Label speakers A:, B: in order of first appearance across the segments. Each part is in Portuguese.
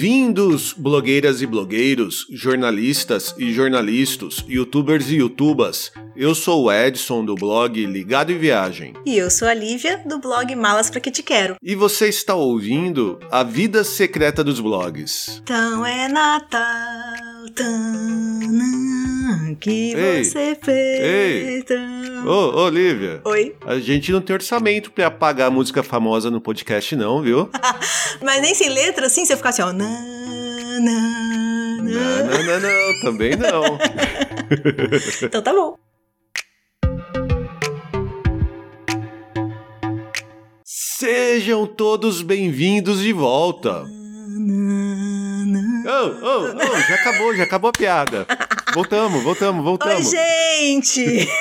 A: Bem-vindos, blogueiras e blogueiros, jornalistas e jornalistas, youtubers e youtubas. Eu sou o Edson do blog Ligado em Viagem.
B: E eu sou a Lívia do blog Malas Pra Que Te Quero.
A: E você está ouvindo A Vida Secreta dos Blogs.
B: Então é Natal, tanã, que
A: Ei,
B: você fez.
A: ei. Ô, ô, Lívia.
B: Oi?
A: A gente não tem orçamento pra apagar a música famosa no podcast, não, viu?
B: Mas nem sem letra, assim, você fica assim, ó. Nã,
A: Não,
B: nã.
A: não, não, não, também não.
B: Então tá bom.
A: Sejam todos bem-vindos de volta. Oh, oh, oh, já acabou, já acabou a piada. Voltamos, voltamos,
B: Oi,
A: voltamos.
B: gente!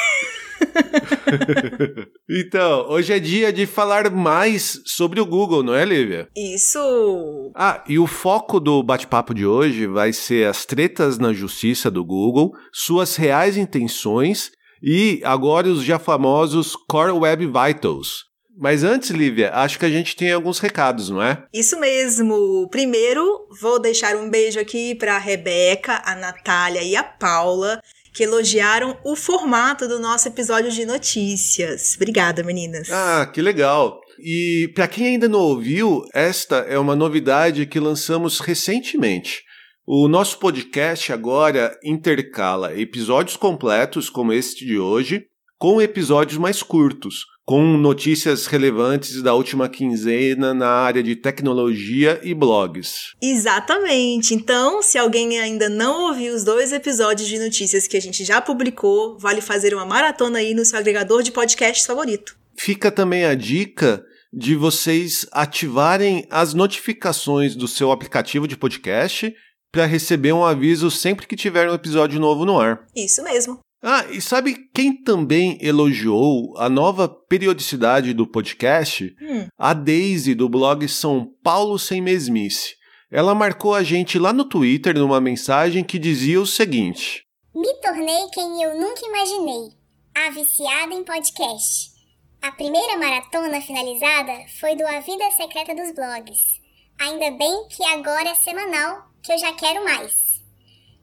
A: Então, hoje é dia de falar mais sobre o Google, não é, Lívia?
B: Isso!
A: Ah, e o foco do bate-papo de hoje vai ser as tretas na justiça do Google, suas reais intenções e agora os já famosos Core Web Vitals. Mas antes, Lívia, acho que a gente tem alguns recados, não é?
B: Isso mesmo. Primeiro, vou deixar um beijo aqui para a Rebeca, a Natália e a Paula, que elogiaram o formato do nosso episódio de notícias. Obrigada, meninas.
A: Ah, que legal. E para quem ainda não ouviu, esta é uma novidade que lançamos recentemente. O nosso podcast agora intercala episódios completos, como este de hoje, com episódios mais curtos, com notícias relevantes da última quinzena na área de tecnologia e blogs.
B: Exatamente. Então, se alguém ainda não ouviu os dois episódios de notícias que a gente já publicou, vale fazer uma maratona aí no seu agregador de podcasts favorito.
A: Fica também a dica de vocês ativarem as notificações do seu aplicativo de podcast para receber um aviso sempre que tiver um episódio novo no ar.
B: Isso mesmo.
A: Ah, e sabe quem também elogiou a nova periodicidade do podcast?
B: Hum.
A: A Daisy, do blog São Paulo Sem Mesmice. Ela marcou a gente lá no Twitter numa mensagem que dizia o seguinte:
C: Me tornei quem eu nunca imaginei, a viciada em podcast. A primeira maratona finalizada foi do A Vida Secreta dos Blogs. Ainda bem que agora é semanal, que eu já quero mais.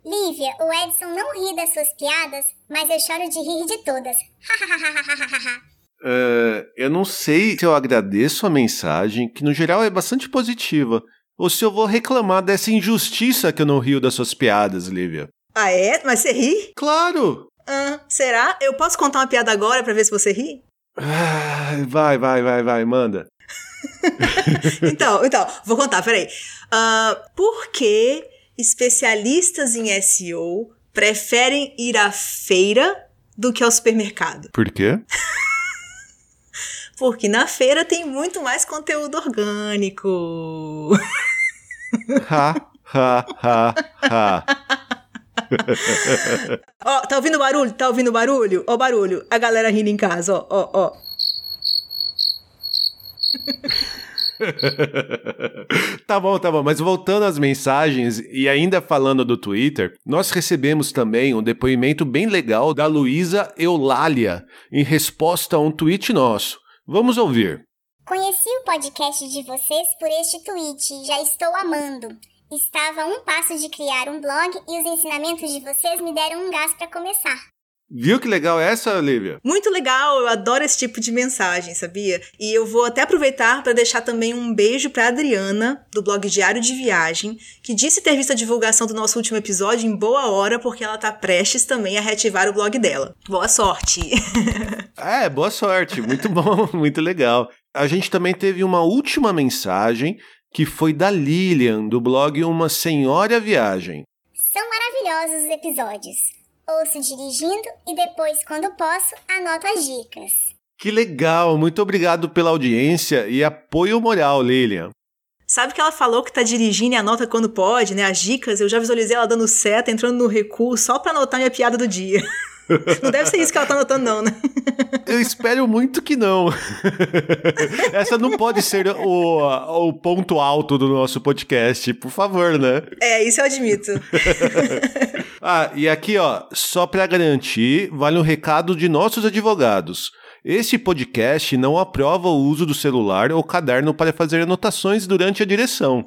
C: Lívia, o Edson não ri das suas piadas, mas eu choro de rir de todas.
A: "É, Eu não sei se eu agradeço a mensagem, que no geral é bastante positiva, ou se eu vou reclamar dessa injustiça que eu não rio das suas piadas, Lívia.
B: Ah, é? Mas você ri?
A: Claro!
B: Ah, será? Eu posso contar uma piada agora pra ver se você ri?
A: Ah, Vai, vai, vai, vai, manda.
B: Então, então, vou contar, peraí. Ah, por que especialistas em SEO preferem ir à feira do que ao supermercado?
A: Por quê?
B: Porque na feira tem muito mais conteúdo orgânico.
A: Ha, ha, ha, ha.
B: Ó, tá ouvindo barulho? Tá ouvindo barulho? Ó, barulho. A galera rindo em casa, ó, ó, ó.
A: tá bom, tá bom, mas voltando às mensagens e ainda falando do Twitter, nós recebemos também um depoimento bem legal da Luísa Eulália em resposta a um tweet nosso. Vamos ouvir.
C: Conheci o podcast de vocês por este tweet já estou amando. Estava a um passo de criar um blog e os ensinamentos de vocês me deram um gás para começar.
A: Viu que legal é essa, Olivia?
B: Muito legal, eu adoro esse tipo de mensagem, sabia? E eu vou até aproveitar para deixar também um beijo para Adriana, do blog Diário de Viagem, que disse ter visto a divulgação do nosso último episódio em boa hora, porque ela tá prestes também a reativar o blog dela. Boa sorte!
A: É, boa sorte, muito bom, muito legal. A gente também teve uma última mensagem que foi da Lilian, do blog Uma Senhora Viagem.
C: São maravilhosos os episódios. Ouço dirigindo e depois, quando posso, anoto as dicas.
A: Que legal, muito obrigado pela audiência e apoio moral, Lilian.
B: Sabe que ela falou que tá dirigindo e anota quando pode, né? As dicas, eu já visualizei ela dando seta, entrando no recuo só pra anotar minha piada do dia. Não deve ser isso que ela tá anotando, não, né?
A: Eu espero muito que não. Essa não pode ser o, o ponto alto do nosso podcast, por favor, né?
B: É, isso eu admito.
A: Ah, e aqui, ó, só para garantir, vale um recado de nossos advogados. Este podcast não aprova o uso do celular ou caderno para fazer anotações durante a direção.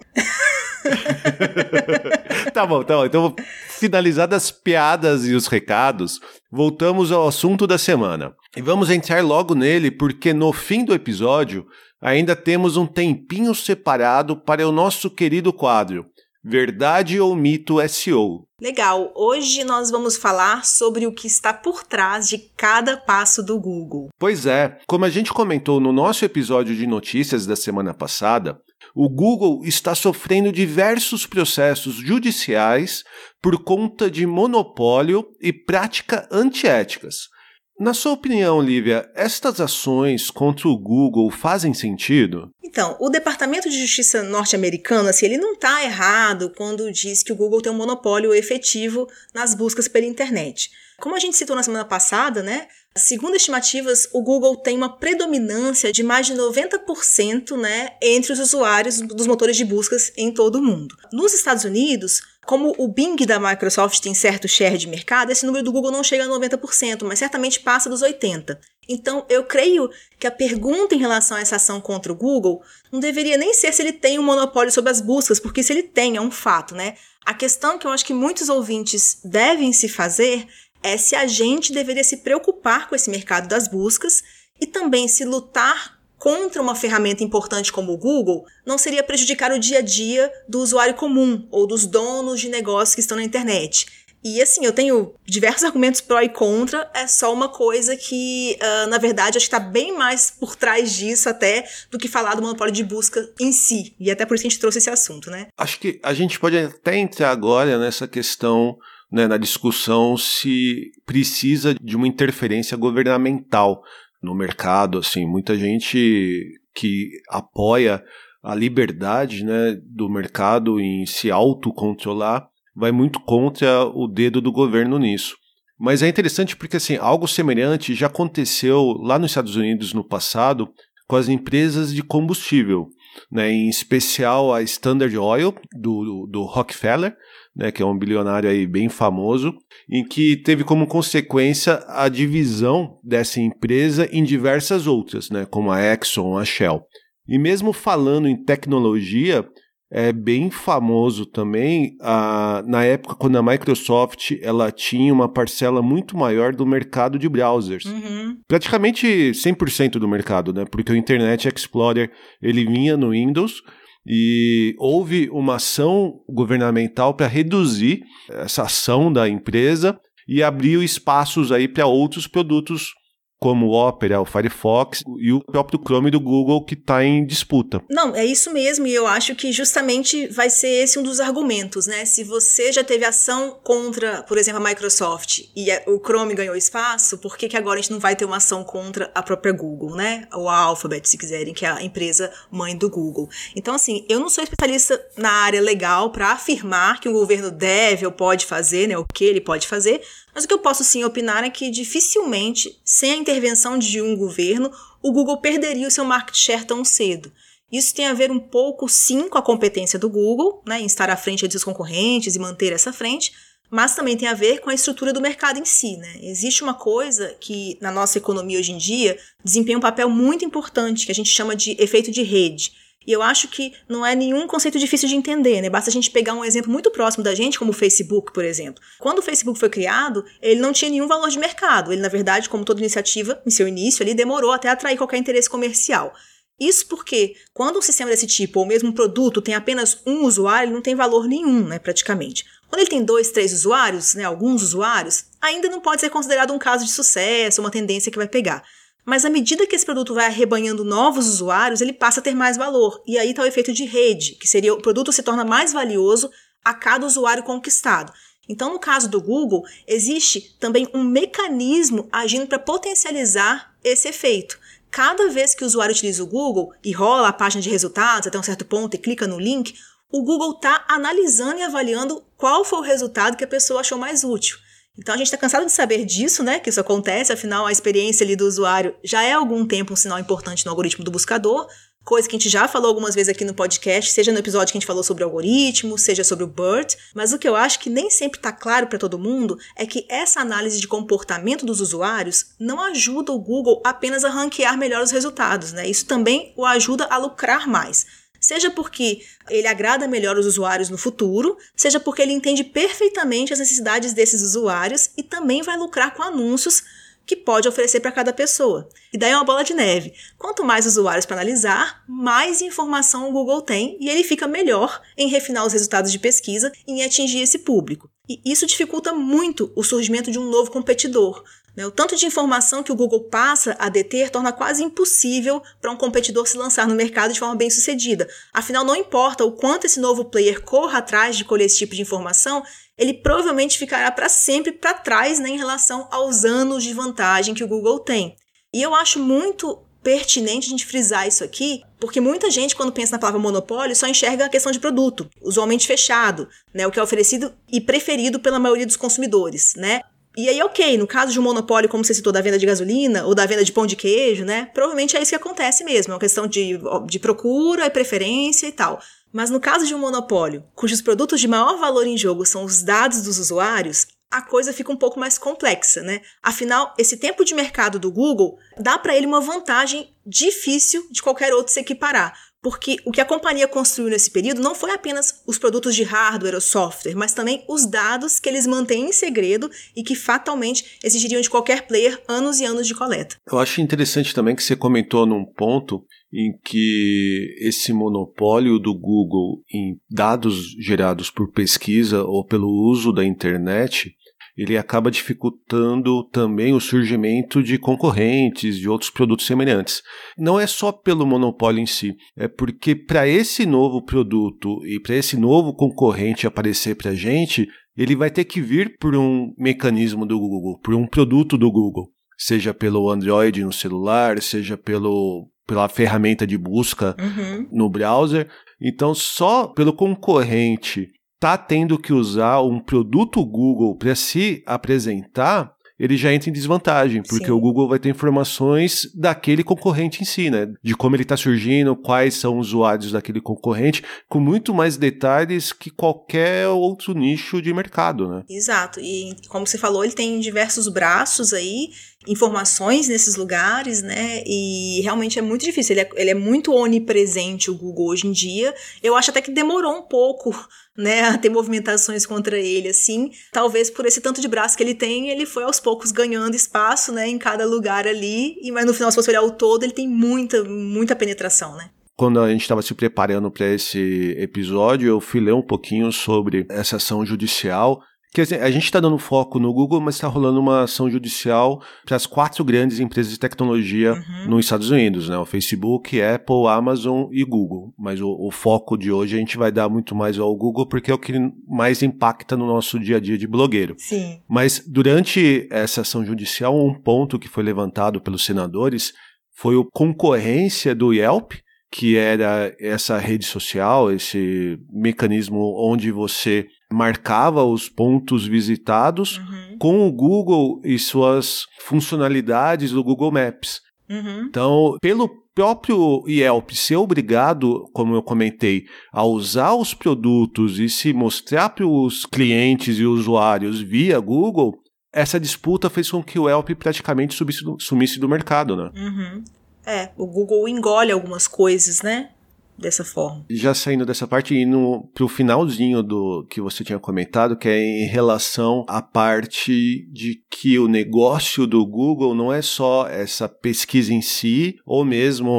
A: tá bom, tá bom. Então, finalizadas as piadas e os recados, voltamos ao assunto da semana. E vamos entrar logo nele, porque no fim do episódio ainda temos um tempinho separado para o nosso querido quadro Verdade ou Mito SEO.
B: Legal, hoje nós vamos falar sobre o que está por trás de cada passo do Google.
A: Pois é, como a gente comentou no nosso episódio de notícias da semana passada, o Google está sofrendo diversos processos judiciais por conta de monopólio e prática antiéticas. Na sua opinião, Lívia, estas ações contra o Google fazem sentido?
B: Então, o Departamento de Justiça norte-americano, assim, ele não está errado quando diz que o Google tem um monopólio efetivo nas buscas pela internet. Como a gente citou na semana passada, né? Segundo estimativas, o Google tem uma predominância de mais de 90% né, entre os usuários dos motores de buscas em todo o mundo. Nos Estados Unidos, como o Bing da Microsoft tem certo share de mercado, esse número do Google não chega a 90%, mas certamente passa dos 80%. Então, eu creio que a pergunta em relação a essa ação contra o Google não deveria nem ser se ele tem um monopólio sobre as buscas, porque se ele tem, é um fato, né? A questão que eu acho que muitos ouvintes devem se fazer é se a gente deveria se preocupar com esse mercado das buscas e também se lutar contra uma ferramenta importante como o Google não seria prejudicar o dia a dia do usuário comum ou dos donos de negócios que estão na internet. E assim, eu tenho diversos argumentos pró e contra, é só uma coisa que, uh, na verdade, acho que está bem mais por trás disso até do que falar do monopólio de busca em si. E até por isso que a gente trouxe esse assunto, né?
A: Acho que a gente pode até entrar agora nessa questão, né, na discussão se precisa de uma interferência governamental no mercado, assim, muita gente que apoia a liberdade, né, do mercado em se autocontrolar, vai muito contra o dedo do governo nisso. Mas é interessante porque assim, algo semelhante já aconteceu lá nos Estados Unidos no passado com as empresas de combustível, né, em especial a Standard Oil do, do Rockefeller, né, que é um bilionário aí bem famoso, em que teve como consequência a divisão dessa empresa em diversas outras, né, como a Exxon, a Shell. E mesmo falando em tecnologia, é bem famoso também a, na época quando a Microsoft ela tinha uma parcela muito maior do mercado de browsers.
B: Uhum.
A: Praticamente 100% do mercado, né? Porque o Internet Explorer ele vinha no Windows e houve uma ação governamental para reduzir essa ação da empresa e abriu espaços aí para outros produtos como o Opera, o Firefox e o próprio Chrome do Google que está em disputa.
B: Não, é isso mesmo, e eu acho que justamente vai ser esse um dos argumentos, né? Se você já teve ação contra, por exemplo, a Microsoft e o Chrome ganhou espaço, por que, que agora a gente não vai ter uma ação contra a própria Google, né? Ou a Alphabet, se quiserem, que é a empresa mãe do Google. Então, assim, eu não sou especialista na área legal para afirmar que o governo deve ou pode fazer, né? O que ele pode fazer, mas o que eu posso sim opinar é que dificilmente, sem a intervenção de um governo, o Google perderia o seu market share tão cedo. Isso tem a ver um pouco, sim, com a competência do Google, né, em estar à frente de seus concorrentes e manter essa frente, mas também tem a ver com a estrutura do mercado em si. Né? Existe uma coisa que, na nossa economia hoje em dia, desempenha um papel muito importante, que a gente chama de efeito de rede e eu acho que não é nenhum conceito difícil de entender, né? Basta a gente pegar um exemplo muito próximo da gente, como o Facebook, por exemplo. Quando o Facebook foi criado, ele não tinha nenhum valor de mercado. Ele, na verdade, como toda iniciativa, em seu início, ele demorou até atrair qualquer interesse comercial. Isso porque, quando um sistema desse tipo, ou mesmo um produto, tem apenas um usuário, ele não tem valor nenhum, né, praticamente. Quando ele tem dois, três usuários, né, alguns usuários, ainda não pode ser considerado um caso de sucesso, uma tendência que vai pegar. Mas à medida que esse produto vai arrebanhando novos usuários, ele passa a ter mais valor. E aí está o efeito de rede, que seria o produto se torna mais valioso a cada usuário conquistado. Então, no caso do Google, existe também um mecanismo agindo para potencializar esse efeito. Cada vez que o usuário utiliza o Google e rola a página de resultados até um certo ponto e clica no link, o Google está analisando e avaliando qual foi o resultado que a pessoa achou mais útil. Então a gente está cansado de saber disso, né? Que isso acontece, afinal a experiência ali do usuário já é há algum tempo um sinal importante no algoritmo do buscador, coisa que a gente já falou algumas vezes aqui no podcast, seja no episódio que a gente falou sobre o algoritmo, seja sobre o BERT, mas o que eu acho que nem sempre está claro para todo mundo é que essa análise de comportamento dos usuários não ajuda o Google apenas a ranquear melhor os resultados, né? Isso também o ajuda a lucrar mais. Seja porque ele agrada melhor os usuários no futuro, seja porque ele entende perfeitamente as necessidades desses usuários e também vai lucrar com anúncios que pode oferecer para cada pessoa. E daí é uma bola de neve. Quanto mais usuários para analisar, mais informação o Google tem e ele fica melhor em refinar os resultados de pesquisa e em atingir esse público. E isso dificulta muito o surgimento de um novo competidor. Né? O tanto de informação que o Google passa a deter torna quase impossível para um competidor se lançar no mercado de forma bem sucedida. Afinal, não importa o quanto esse novo player corra atrás de colher esse tipo de informação, ele provavelmente ficará para sempre para trás né, em relação aos anos de vantagem que o Google tem. E eu acho muito pertinente a gente frisar isso aqui, porque muita gente, quando pensa na palavra monopólio, só enxerga a questão de produto, usualmente fechado, né, o que é oferecido e preferido pela maioria dos consumidores, né? E aí, ok, no caso de um monopólio, como você citou, da venda de gasolina ou da venda de pão de queijo, né? Provavelmente é isso que acontece mesmo, é uma questão de, de procura e preferência e tal. Mas no caso de um monopólio, cujos produtos de maior valor em jogo são os dados dos usuários, a coisa fica um pouco mais complexa, né? Afinal, esse tempo de mercado do Google dá para ele uma vantagem difícil de qualquer outro se equiparar, porque o que a companhia construiu nesse período não foi apenas os produtos de hardware ou software, mas também os dados que eles mantêm em segredo e que fatalmente exigiriam de qualquer player anos e anos de coleta.
A: Eu acho interessante também que você comentou num ponto em que esse monopólio do Google em dados gerados por pesquisa ou pelo uso da internet ele acaba dificultando também o surgimento de concorrentes, de outros produtos semelhantes. Não é só pelo monopólio em si, é porque para esse novo produto e para esse novo concorrente aparecer para a gente, ele vai ter que vir por um mecanismo do Google, por um produto do Google, seja pelo Android no celular, seja pelo pela ferramenta de busca uhum. no browser. Então, só pelo concorrente tá tendo que usar um produto Google para se apresentar, ele já entra em desvantagem, porque Sim. o Google vai ter informações daquele concorrente em si, né? De como ele está surgindo, quais são os usuários daquele concorrente, com muito mais detalhes que qualquer outro nicho de mercado, né?
B: Exato. E como você falou, ele tem diversos braços aí informações nesses lugares, né? E realmente é muito difícil. Ele é, ele é muito onipresente, o Google, hoje em dia. Eu acho até que demorou um pouco, né, a ter movimentações contra ele, assim. Talvez por esse tanto de braço que ele tem, ele foi aos poucos ganhando espaço, né, em cada lugar ali. E, mas no final, se você olhar o todo, ele tem muita, muita penetração, né?
A: Quando a gente estava se preparando para esse episódio, eu fui ler um pouquinho sobre essa ação judicial Dizer, a gente está dando foco no Google, mas está rolando uma ação judicial para as quatro grandes empresas de tecnologia uhum. nos Estados Unidos, né? O Facebook, Apple, Amazon e Google. Mas o, o, foco de hoje a gente vai dar muito mais ao Google porque é o que mais impacta no nosso dia a dia de blogueiro.
B: Sim.
A: Mas durante essa ação judicial, um ponto que foi levantado pelos senadores foi a concorrência do Yelp que era essa rede social, esse mecanismo onde você marcava os pontos visitados uhum. com o Google e suas funcionalidades do Google Maps. Uhum. Então, pelo próprio Yelp ser obrigado, como eu comentei, a usar os produtos e se mostrar para os clientes e usuários via Google, essa disputa fez com que o Yelp praticamente sumisse do, sumisse do mercado, né?
B: Uhum. É, o Google engole algumas coisas, né? Dessa forma.
A: Já saindo dessa parte e indo pro finalzinho do que você tinha comentado, que é em relação à parte de que o negócio do Google não é só essa pesquisa em si, ou mesmo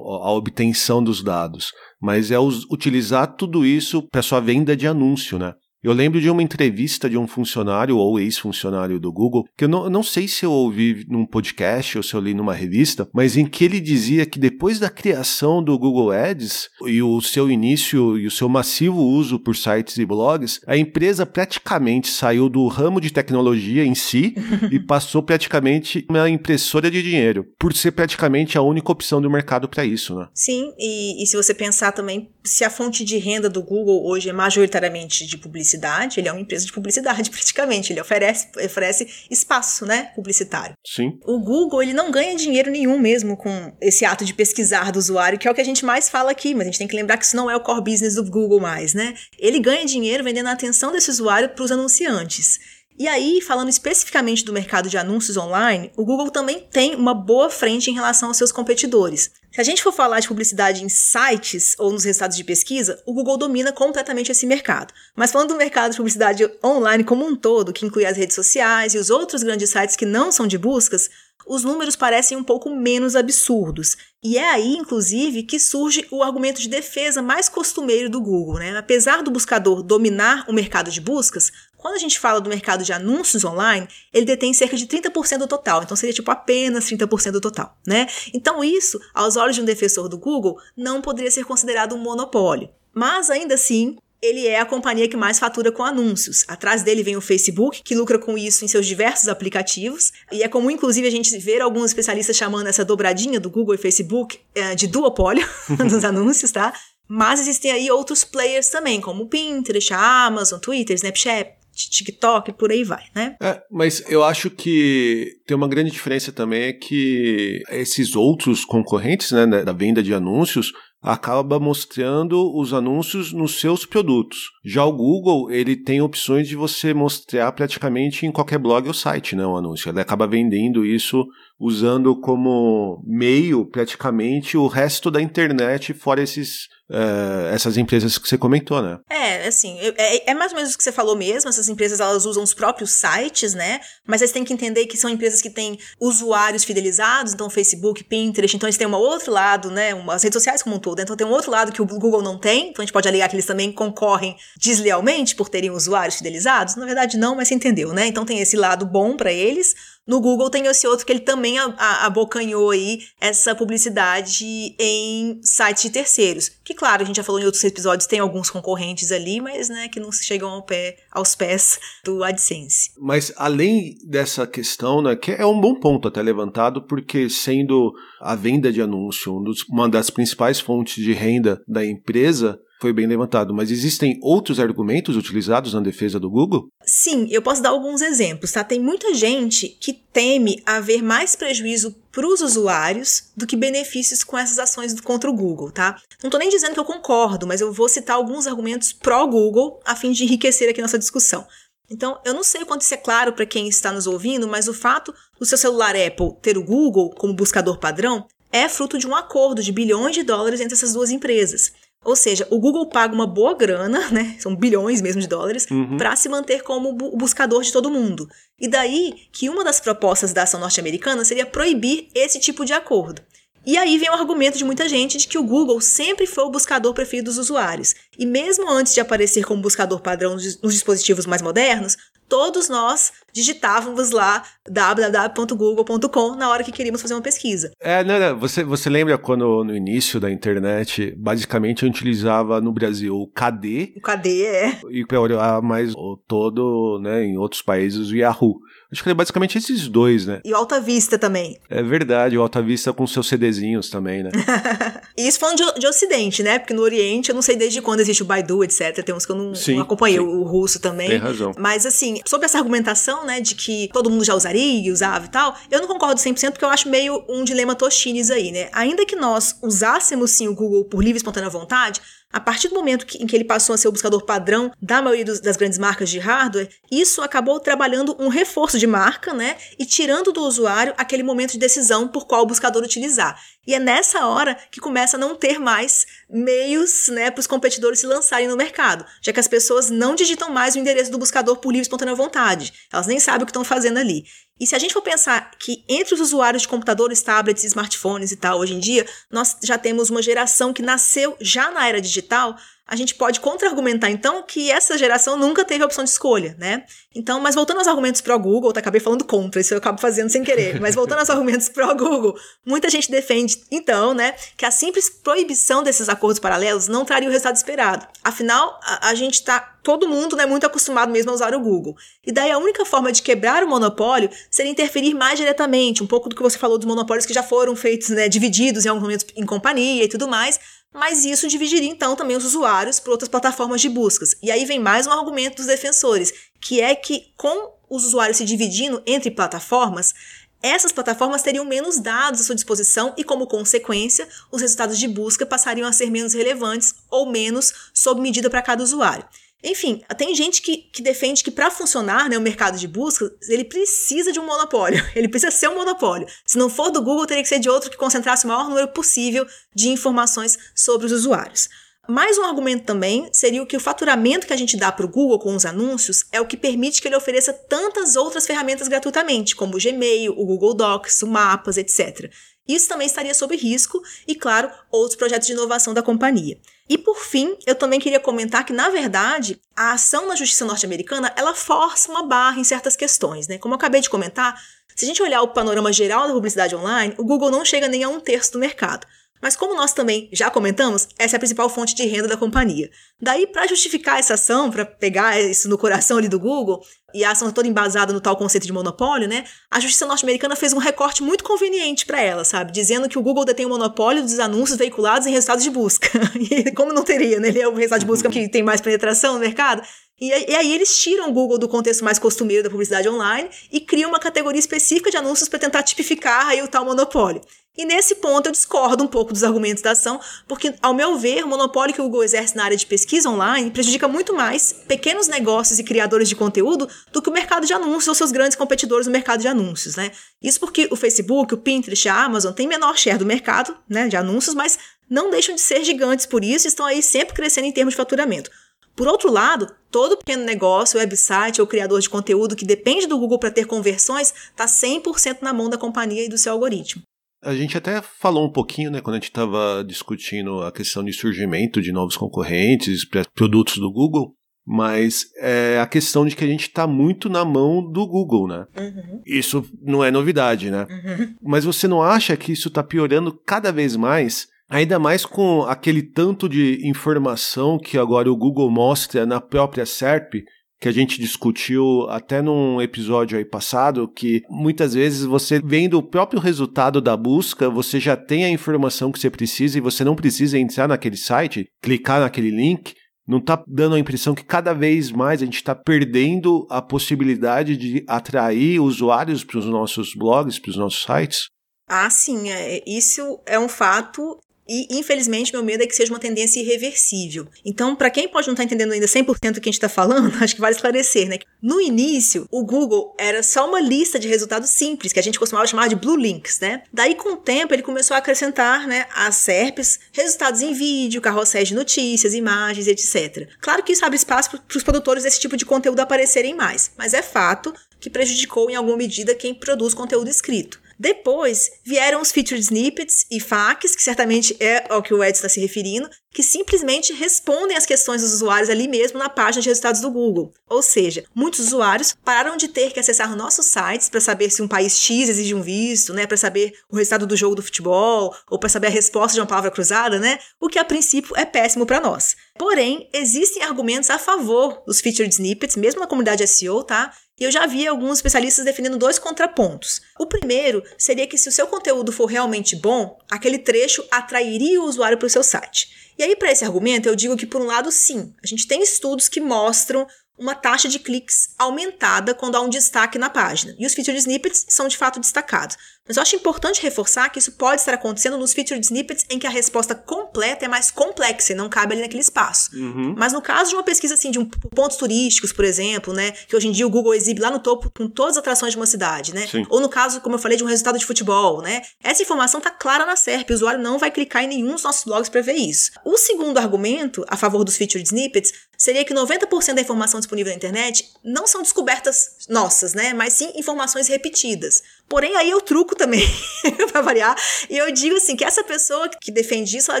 A: a obtenção dos dados, mas é utilizar tudo isso para sua venda de anúncio, né? Eu lembro de uma entrevista de um funcionário ou ex-funcionário do Google, que eu não, não sei se eu ouvi num podcast ou se eu li numa revista, mas em que ele dizia que depois da criação do Google Ads e o seu início e o seu massivo uso por sites e blogs, a empresa praticamente saiu do ramo de tecnologia em si e passou praticamente uma impressora de dinheiro, por ser praticamente a única opção do mercado para isso, né?
B: Sim, e, e se você pensar também, se a fonte de renda do Google hoje é majoritariamente de publicidade, publicidade, ele é uma empresa de publicidade praticamente, ele oferece, oferece espaço, né, publicitário.
A: Sim.
B: O Google, ele não ganha dinheiro nenhum mesmo com esse ato de pesquisar do usuário, que é o que a gente mais fala aqui, mas a gente tem que lembrar que isso não é o core business do Google mais, né? Ele ganha dinheiro vendendo a atenção desse usuário para os anunciantes. E aí, falando especificamente do mercado de anúncios online, o Google também tem uma boa frente em relação aos seus competidores. Se a gente for falar de publicidade em sites ou nos resultados de pesquisa, o Google domina completamente esse mercado. Mas falando do mercado de publicidade online como um todo, que inclui as redes sociais e os outros grandes sites que não são de buscas, os números parecem um pouco menos absurdos. E é aí, inclusive, que surge o argumento de defesa mais costumeiro do Google. Né? Apesar do buscador dominar o mercado de buscas, quando a gente fala do mercado de anúncios online, ele detém cerca de 30% do total. Então seria tipo apenas 30% do total, né? Então isso, aos olhos de um defensor do Google, não poderia ser considerado um monopólio. Mas ainda assim, ele é a companhia que mais fatura com anúncios. Atrás dele vem o Facebook, que lucra com isso em seus diversos aplicativos. E é comum, inclusive, a gente ver alguns especialistas chamando essa dobradinha do Google e Facebook é, de duopólio dos anúncios, tá? Mas existem aí outros players também, como o Pinterest, a Amazon, Twitter, Snapchat, TikTok, por aí vai, né?
A: É, mas eu acho que tem uma grande diferença também é que esses outros concorrentes, né, da venda de anúncios, acaba mostrando os anúncios nos seus produtos. Já o Google, ele tem opções de você mostrar praticamente em qualquer blog ou site, né, o anúncio. Ele acaba vendendo isso usando como meio praticamente o resto da internet, fora esses Uh, essas empresas que você comentou, né?
B: É, assim, é, é, mais ou menos o que você falou mesmo. Essas empresas elas usam os próprios sites, né? Mas vocês têm que entender que são empresas que têm usuários fidelizados, então Facebook, Pinterest, então eles têm um outro lado, né? As redes sociais como um todo. Então tem um outro lado que o Google não tem. Então a gente pode alegar que eles também concorrem deslealmente por terem usuários fidelizados. Na verdade, não, mas você entendeu, né? Então tem esse lado bom para eles. No Google tem esse outro que ele também abocanhou aí essa publicidade em sites de terceiros. Que, claro, a gente já falou em outros episódios, tem alguns concorrentes ali, mas né, que não chegam ao pé, aos pés do AdSense.
A: Mas além dessa questão, né, que é um bom ponto até levantado, porque sendo a venda de anúncio um uma das principais fontes de renda da empresa, foi bem levantado, mas existem outros argumentos utilizados na defesa do Google?
B: Sim, eu posso dar alguns exemplos, tá? Tem muita gente que teme haver mais prejuízo para os usuários do que benefícios com essas ações contra o Google, tá? Não estou nem dizendo que eu concordo, mas eu vou citar alguns argumentos pró-Google a fim de enriquecer aqui nossa discussão. Então, eu não sei o quanto isso é claro para quem está nos ouvindo, mas o fato do seu celular Apple ter o Google como buscador padrão é fruto de um acordo de bilhões de dólares entre essas duas empresas. Ou seja, o Google paga uma boa grana, né? São bilhões mesmo de dólares, uhum. para se manter como o buscador de todo mundo. E daí que uma das propostas da ação norte-americana seria proibir esse tipo de acordo. E aí vem o argumento de muita gente de que o Google sempre foi o buscador preferido dos usuários. E mesmo antes de aparecer como buscador padrão nos dispositivos mais modernos, todos nós digitávamos lá www.google.com na hora que queríamos fazer uma pesquisa.
A: É, não, não, Você, você lembra quando no início da internet, basicamente eu utilizava no Brasil o KD.
B: O KD, é.
A: E para olhar mais o todo, né, em outros países, o Yahoo. Acho que é basicamente esses dois, né?
B: E o Alta Vista também.
A: É verdade, o Alta Vista com seus CDzinhos também, né?
B: e isso falando de, de, Ocidente, né? Porque no Oriente eu não sei desde quando existe o Baidu, etc. Tem uns que eu não, sim, não acompanhei, sim. o russo também.
A: Tem razão.
B: Mas assim, sobre essa argumentação, né, de que todo mundo já usaria, usava e tal, eu não concordo 100% porque eu acho meio um dilema Toshines aí, né? Ainda que nós usássemos sim o Google por livre e espontânea vontade, a partir do momento em que ele passou a ser o buscador padrão da maioria dos, das grandes marcas de hardware, isso acabou trabalhando um reforço de marca, né? E tirando do usuário aquele momento de decisão por qual buscador utilizar. E é nessa hora que começa a não ter mais meios né, para os competidores se lançarem no mercado, já que as pessoas não digitam mais o endereço do buscador por livre e espontânea vontade. Elas nem sabem o que estão fazendo ali. E se a gente for pensar que entre os usuários de computadores, tablets, smartphones e tal, hoje em dia, nós já temos uma geração que nasceu já na era digital, a gente pode contra-argumentar, então, que essa geração nunca teve a opção de escolha, né? Então, mas voltando aos argumentos pro Google, tá, acabei falando contra, isso eu acabo fazendo sem querer, mas voltando aos argumentos pro Google, muita gente defende, então, né, que a simples proibição desses acordos paralelos não traria o resultado esperado. Afinal, a, a gente tá todo mundo né, muito acostumado mesmo a usar o Google. E daí a única forma de quebrar o monopólio seria interferir mais diretamente, um pouco do que você falou dos monopólios que já foram feitos, né, divididos em alguns momentos em companhia e tudo mais, mas isso dividiria então também os usuários por outras plataformas de buscas. E aí vem mais um argumento dos defensores, que é que com os usuários se dividindo entre plataformas, essas plataformas teriam menos dados à sua disposição e, como consequência, os resultados de busca passariam a ser menos relevantes ou menos sob medida para cada usuário. Enfim, tem gente que, que defende que para funcionar né, o mercado de busca, ele precisa de um monopólio. Ele precisa ser um monopólio. Se não for do Google, teria que ser de outro que concentrasse o maior número possível de informações sobre os usuários. Mais um argumento também seria o que o faturamento que a gente dá para o Google com os anúncios é o que permite que ele ofereça tantas outras ferramentas gratuitamente, como o Gmail, o Google Docs, o Mapas, etc. Isso também estaria sob risco e, claro, outros projetos de inovação da companhia. E por fim, eu também queria comentar que, na verdade, a ação na justiça norte-americana ela força uma barra em certas questões, né? Como eu acabei de comentar, se a gente olhar o panorama geral da publicidade online, o Google não chega nem a um terço do mercado. Mas como nós também já comentamos, essa é a principal fonte de renda da companhia. Daí, para justificar essa ação, para pegar isso no coração ali do Google, e a ação toda embasada no tal conceito de monopólio, né? A justiça norte-americana fez um recorte muito conveniente para ela, sabe? Dizendo que o Google detém o monopólio dos anúncios veiculados em resultados de busca. E como não teria, né? Ele é o resultado de busca que tem mais penetração no mercado. E, e aí eles tiram o Google do contexto mais costumeiro da publicidade online e criam uma categoria específica de anúncios para tentar tipificar aí o tal monopólio. E nesse ponto eu discordo um pouco dos argumentos da ação, porque, ao meu ver, o monopólio que o Google exerce na área de pesquisa online prejudica muito mais pequenos negócios e criadores de conteúdo do que o mercado de anúncios ou seus grandes competidores no mercado de anúncios, né? Isso porque o Facebook, o Pinterest, a Amazon têm menor share do mercado, né, de anúncios, mas não deixam de ser gigantes por isso e estão aí sempre crescendo em termos de faturamento. Por outro lado, todo pequeno negócio, website ou criador de conteúdo que depende do Google para ter conversões está 100% na mão da companhia e do seu algoritmo.
A: A gente até falou um pouquinho, né, quando a gente estava discutindo a questão de surgimento de novos concorrentes para produtos do Google, mas é a questão de que a gente está muito na mão do Google, né? Uhum. Isso não é novidade, né? Uhum. Mas você não acha que isso está piorando cada vez mais? Ainda mais com aquele tanto de informação que agora o Google mostra na própria SERP, que a gente discutiu até num episódio aí passado, que muitas vezes você vendo o próprio resultado da busca, você já tem a informação que você precisa e você não precisa entrar naquele site, clicar naquele link. Não está dando a impressão que cada vez mais a gente está perdendo a possibilidade de atrair usuários para os nossos blogs, para os nossos sites?
B: Ah, sim, é, isso é um fato e, infelizmente, meu medo é que seja uma tendência irreversível. Então, para quem pode não estar tá entendendo ainda 100% do que a gente está falando, acho que vale esclarecer, né? No início, o Google era só uma lista de resultados simples, que a gente costumava chamar de blue links, né? Daí, com o tempo, ele começou a acrescentar, né, as SERPs, resultados em vídeo, carrosséis de notícias, imagens, etc. Claro que isso abre espaço para os produtores desse tipo de conteúdo aparecerem mais, mas é fato que prejudicou em alguma medida quem produz conteúdo escrito. Depois vieram os featured snippets e FAQs, que certamente é ao que o Ed está se referindo, que simplesmente respondem às questões dos usuários ali mesmo na página de resultados do Google. Ou seja, muitos usuários pararam de ter que acessar nossos sites para saber se um país X exige um visto, né, para saber o resultado do jogo do futebol ou para saber a resposta de uma palavra cruzada, né? O que a princípio é péssimo para nós. Porém, existem argumentos a favor dos featured snippets, mesmo na comunidade SEO, tá? E eu já vi alguns especialistas defendendo dois contrapontos. O primeiro seria que se o seu conteúdo for realmente bom, aquele trecho atrairia o usuário para o seu site. E aí, para esse argumento, eu digo que, por um lado, sim, a gente tem estudos que mostram uma taxa de cliques aumentada quando há um destaque na página. E os featured snippets são de fato destacados. Mas eu acho importante reforçar que isso pode estar acontecendo nos featured snippets em que a resposta completa é mais complexa e não cabe ali naquele espaço. Uhum. Mas no caso de uma pesquisa assim de um, pontos turísticos, por exemplo, né, que hoje em dia o Google exibe lá no topo com todas as atrações de uma cidade, né? Sim. Ou no caso, como eu falei, de um resultado de futebol, né? Essa informação está clara na SERP, o usuário não vai clicar em nenhum dos nossos blogs para ver isso. O segundo argumento a favor dos featured snippets seria que 90% da informação disponível na internet não são descobertas nossas, né? Mas sim informações repetidas. Porém, aí eu truco também, para variar, e eu digo assim, que essa pessoa que defende isso, ela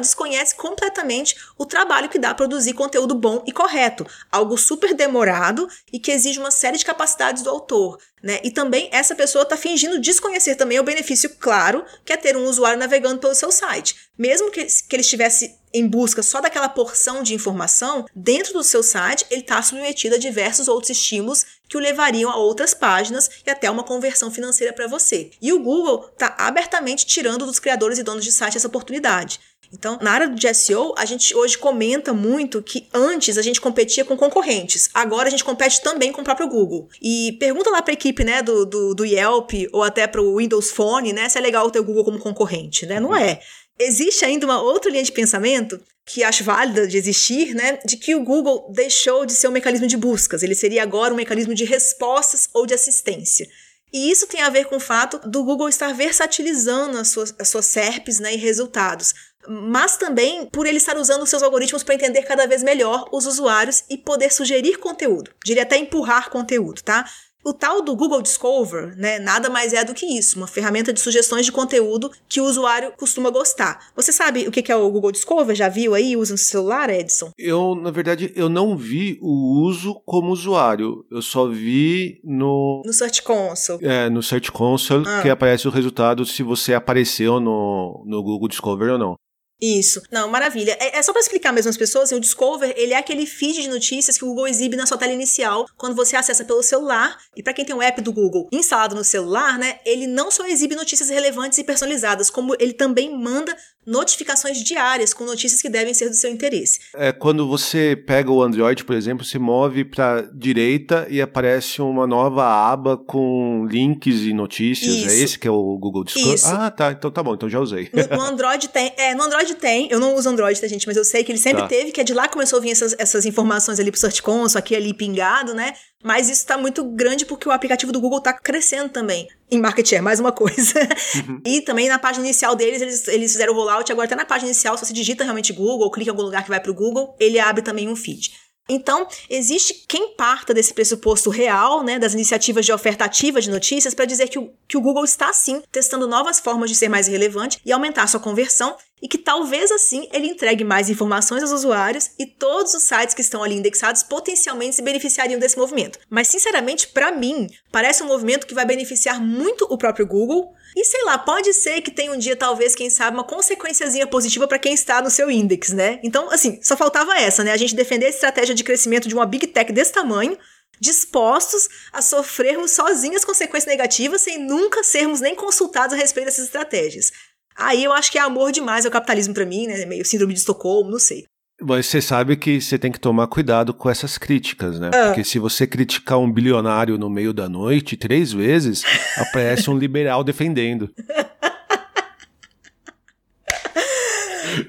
B: desconhece completamente o trabalho que dá a produzir conteúdo bom e correto, algo super demorado e que exige uma série de capacidades do autor, né? E também essa pessoa está fingindo desconhecer também o benefício claro que é ter um usuário navegando pelo seu site. Mesmo que, que ele estivesse em busca só daquela porção de informação, dentro do seu site ele está submetido a diversos outros estímulos que o levariam a outras páginas e até uma conversão financeira para você. E o Google está abertamente tirando dos criadores e donos de site essa oportunidade. Então, na área de SEO, a gente hoje comenta muito que antes a gente competia com concorrentes, agora a gente compete também com o próprio Google. E pergunta lá para a equipe né, do, do, do Yelp ou até para o Windows Phone né, se é legal ter o Google como concorrente. Né? Não é. Existe ainda uma outra linha de pensamento que acho válida de existir, né, de que o Google deixou de ser um mecanismo de buscas, ele seria agora um mecanismo de respostas ou de assistência. E isso tem a ver com o fato do Google estar versatilizando as suas, as suas SERPs né, e resultados, mas também por ele estar usando seus algoritmos para entender cada vez melhor os usuários e poder sugerir conteúdo, diria até empurrar conteúdo, tá? O tal do Google Discover, né, nada mais é do que isso, uma ferramenta de sugestões de conteúdo que o usuário costuma gostar. Você sabe o que é o Google Discover? Já viu aí? Usa no celular, Edson?
A: Eu, na verdade, eu não vi o uso como usuário. Eu só vi no...
B: No Search Console.
A: É, no Search Console, ah. que aparece o resultado se você apareceu no, no Google Discover ou não.
B: Isso. Não, maravilha. É, é só para explicar mesmo às pessoas, o Discover, ele é aquele feed de notícias que o Google exibe na sua tela inicial quando você acessa pelo celular. E para quem tem um app do Google instalado no celular, né, ele não só exibe notícias relevantes e personalizadas, como ele também manda notificações diárias com notícias que devem ser do seu interesse.
A: É quando você pega o Android, por exemplo, se move para direita e aparece uma nova aba com links e notícias. É Isso. É esse que é o Google Discover?
B: Isso.
A: Ah, tá. Então tá bom. Então já usei.
B: No, no Android tem. É, no Android tem. Eu não uso Android, tá, gente? Mas eu sei que ele sempre tá. teve, que é de lá que começou a vir essas, essas informações ali pro Search Console, aqui ali pingado, né? Mas isso está muito grande porque o aplicativo do Google está crescendo também. Em market share, mais uma coisa. Uhum. e também na página inicial deles, eles, eles fizeram o rollout. Agora até na página inicial, se você digita realmente Google, ou clica em algum lugar que vai para o Google, ele abre também um feed. Então, existe quem parta desse pressuposto real, né, das iniciativas de oferta ativa de notícias, para dizer que o, que o Google está sim testando novas formas de ser mais relevante e aumentar sua conversão, e que talvez assim ele entregue mais informações aos usuários e todos os sites que estão ali indexados potencialmente se beneficiariam desse movimento. Mas, sinceramente, para mim, parece um movimento que vai beneficiar muito o próprio Google e sei lá, pode ser que tenha um dia, talvez, quem sabe, uma consequenciazinha positiva para quem está no seu index, né? Então, assim, só faltava essa, né? A gente defender a estratégia de crescimento de uma big tech desse tamanho, dispostos a sofrermos sozinhos as consequências negativas sem nunca sermos nem consultados a respeito dessas estratégias. Aí eu acho que é amor demais ao capitalismo para mim, né? Meio síndrome de Estocolmo, não sei.
A: Mas você sabe que você tem que tomar cuidado com essas críticas, né? Ah. Porque se você criticar um bilionário no meio da noite três vezes, aparece um liberal defendendo.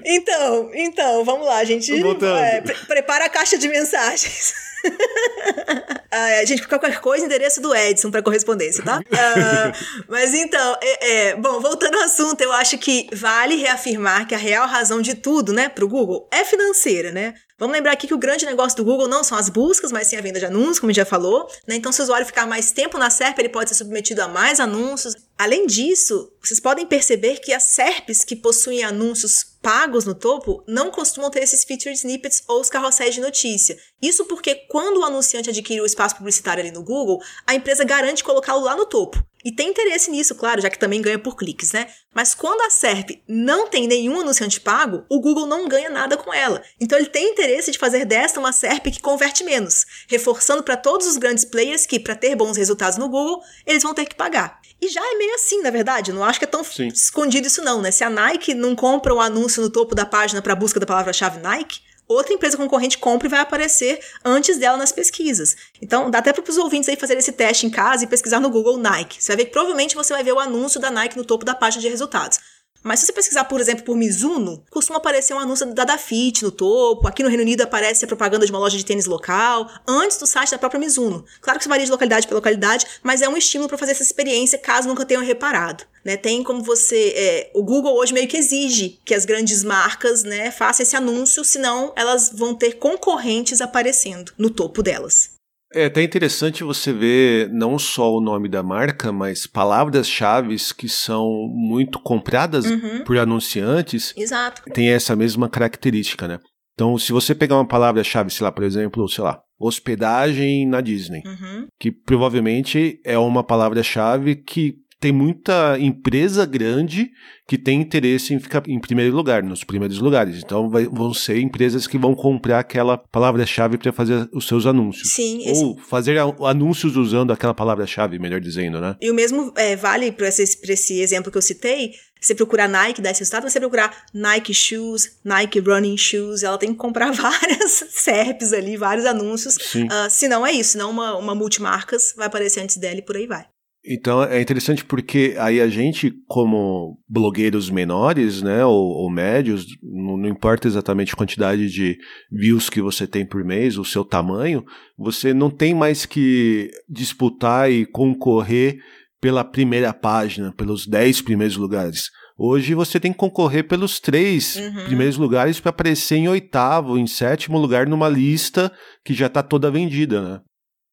B: Então, então, vamos lá, gente. É, pre prepara a caixa de mensagens. ah, gente, qualquer coisa, endereço do Edson para correspondência, tá? Ah, mas então, é, é, bom, voltando ao assunto, eu acho que vale reafirmar que a real razão de tudo, né, pro Google é financeira, né? Vamos lembrar aqui que o grande negócio do Google não são as buscas, mas sim a venda de anúncios, como a gente já falou. Né? Então, se o usuário ficar mais tempo na SERP, ele pode ser submetido a mais anúncios. Além disso, vocês podem perceber que as SERPs que possuem anúncios pagos no topo não costumam ter esses featured snippets ou os carrosséis de notícia. Isso porque quando o anunciante adquire o espaço publicitário ali no Google, a empresa garante colocá-lo lá no topo. E tem interesse nisso, claro, já que também ganha por cliques, né? Mas quando a SERP não tem nenhum anunciante pago, o Google não ganha nada com ela. Então ele tem interesse de fazer desta uma SERP que converte menos, reforçando para todos os grandes players que, para ter bons resultados no Google, eles vão ter que pagar. E já é meio assim, na verdade. Não acho que é tão Sim. escondido isso, não, né? Se a Nike não compra o um anúncio no topo da página para busca da palavra-chave Nike, outra empresa concorrente compra e vai aparecer antes dela nas pesquisas. Então, dá até para os ouvintes aí fazerem esse teste em casa e pesquisar no Google Nike. Você vai ver que provavelmente você vai ver o anúncio da Nike no topo da página de resultados. Mas se você pesquisar, por exemplo, por Mizuno, costuma aparecer um anúncio da Dafit no topo. Aqui no Reino Unido aparece a propaganda de uma loja de tênis local, antes do site da própria Mizuno. Claro que isso varia de localidade para localidade, mas é um estímulo para fazer essa experiência caso nunca tenham reparado. Né, tem como você. É, o Google hoje meio que exige que as grandes marcas né, façam esse anúncio, senão elas vão ter concorrentes aparecendo no topo delas.
A: É até interessante você ver não só o nome da marca, mas palavras-chave que são muito compradas uhum. por anunciantes.
B: Exato.
A: Tem essa mesma característica, né? Então, se você pegar uma palavra-chave, sei lá, por exemplo, sei lá, hospedagem na Disney, uhum. que provavelmente é uma palavra-chave que tem muita empresa grande que tem interesse em ficar em primeiro lugar, nos primeiros lugares. Então vai, vão ser empresas que vão comprar aquela palavra-chave para fazer os seus anúncios.
B: Sim.
A: Ou esse... fazer anúncios usando aquela palavra-chave, melhor dizendo, né?
B: E o mesmo é, vale para esse, esse exemplo que eu citei. Você procurar Nike, dá esse resultado, você procurar Nike Shoes, Nike Running Shoes, ela tem que comprar várias SERPs ali, vários anúncios. Uh, se não é isso, senão uma, uma multimarcas vai aparecer antes dela e por aí vai.
A: Então é interessante porque aí a gente, como blogueiros menores, né, ou, ou médios, não, não, importa exatamente a quantidade de views que você tem por mês, o seu tamanho, você não tem mais que disputar e concorrer pela primeira página, pelos 10 primeiros lugares. Hoje você tem que concorrer pelos três uhum. primeiros lugares para aparecer em oitavo, em sétimo lugar numa lista que já está toda vendida, né?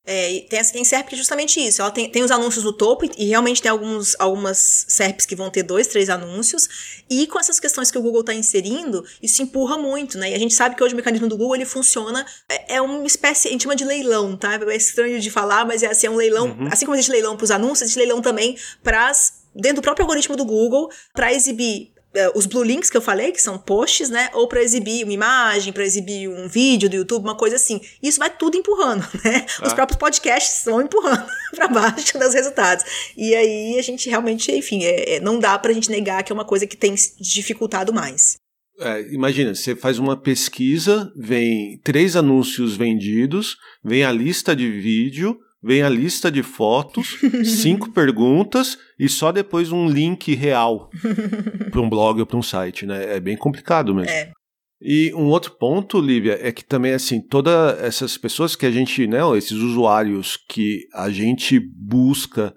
B: É, tem, tem SERP que é justamente isso. Ela tem, tem os anúncios no topo e realmente tem alguns, algumas SERPs que vão ter dois, três anúncios. E com essas questões que o Google está inserindo, isso empurra muito, né? E a gente sabe que hoje o mecanismo do Google ele funciona, é, é uma espécie, a gente chama de leilão, tá? É estranho de falar, mas é assim, é um leilão. Uhum. Assim como existe leilão para os anúncios, existe leilão também para dentro do próprio algoritmo do Google para exibir os blue links que eu falei, que são posts, né? Ou para exibir uma imagem, para exibir um vídeo do YouTube, uma coisa assim. Isso vai tudo empurrando, né? Ah. Os próprios podcasts vão empurrando para baixo dos resultados. E aí a gente realmente, enfim, é, é, não dá para a gente negar que é uma coisa que tem dificultado mais.
A: É, imagina, você faz uma pesquisa, vem três anúncios vendidos, vem a lista de vídeo, vem a lista de fotos, cinco perguntas e só depois um link real para um blog ou para um site, né? É bem complicado mesmo. É. E um outro ponto, Lívia, é que também, assim, todas essas pessoas que a gente, né, esses usuários que a gente busca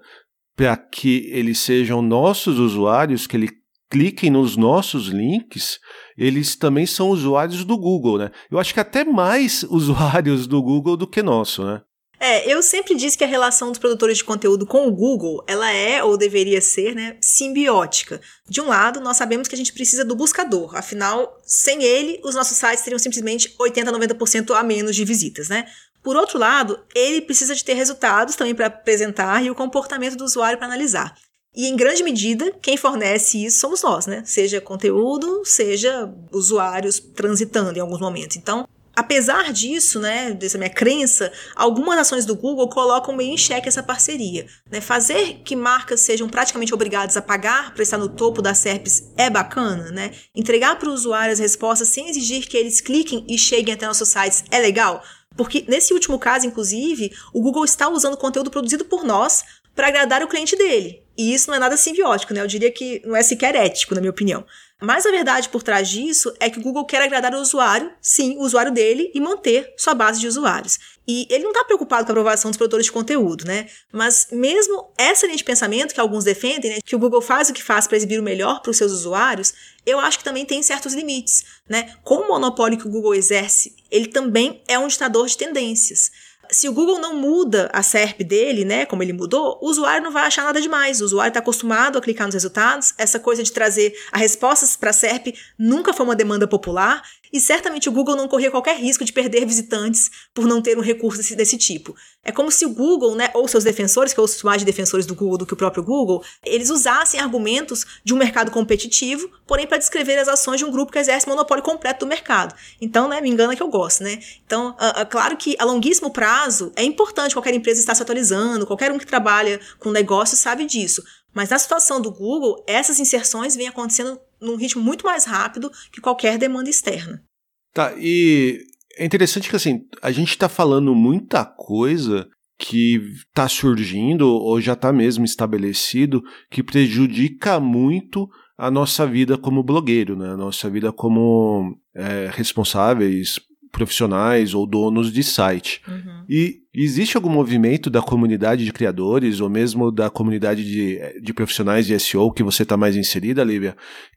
A: para que eles sejam nossos usuários, que eles cliquem nos nossos links, eles também são usuários do Google, né? Eu acho que até mais usuários do Google do que nosso, né?
B: É, eu sempre disse que a relação dos produtores de conteúdo com o Google, ela é ou deveria ser, né, simbiótica. De um lado, nós sabemos que a gente precisa do buscador, afinal, sem ele, os nossos sites teriam simplesmente 80 a 90% a menos de visitas, né? Por outro lado, ele precisa de ter resultados também para apresentar e o comportamento do usuário para analisar. E em grande medida, quem fornece isso somos nós, né? Seja conteúdo, seja usuários transitando em alguns momentos. Então, Apesar disso, né, dessa minha crença, algumas ações do Google colocam meio em xeque essa parceria. Né? Fazer que marcas sejam praticamente obrigadas a pagar para estar no topo das SERPs é bacana, né? Entregar para o usuário as respostas sem exigir que eles cliquem e cheguem até nossos sites é legal? Porque nesse último caso, inclusive, o Google está usando conteúdo produzido por nós para agradar o cliente dele. E isso não é nada simbiótico, né? Eu diria que não é sequer ético, na minha opinião. Mas a verdade por trás disso é que o Google quer agradar o usuário, sim, o usuário dele, e manter sua base de usuários. E ele não está preocupado com a aprovação dos produtores de conteúdo, né? Mas mesmo essa linha de pensamento que alguns defendem, né, que o Google faz o que faz para exibir o melhor para os seus usuários, eu acho que também tem certos limites, né? Com o monopólio que o Google exerce, ele também é um ditador de tendências se o Google não muda a SERP dele, né, como ele mudou, o usuário não vai achar nada demais. O usuário está acostumado a clicar nos resultados. Essa coisa de trazer as respostas para a SERP nunca foi uma demanda popular e certamente o Google não corria qualquer risco de perder visitantes por não ter um recurso desse, desse tipo. É como se o Google, né, ou seus defensores, que eu ouço mais de defensores do Google do que o próprio Google, eles usassem argumentos de um mercado competitivo, porém para descrever as ações de um grupo que exerce monopólio completo do mercado. Então, né, me engana que eu gosto, né? Então, uh, uh, claro que a longuíssimo prazo é importante qualquer empresa estar se atualizando, qualquer um que trabalha com negócio sabe disso. Mas na situação do Google, essas inserções vêm acontecendo num ritmo muito mais rápido que qualquer demanda externa.
A: Tá, e é interessante que assim, a gente está falando muita coisa que está surgindo ou já está mesmo estabelecido que prejudica muito a nossa vida como blogueiro, né? a nossa vida como é, responsáveis profissionais ou donos de site. Uhum. E existe algum movimento da comunidade de criadores ou mesmo da comunidade de, de profissionais de SEO que você está mais inserida, Lívia,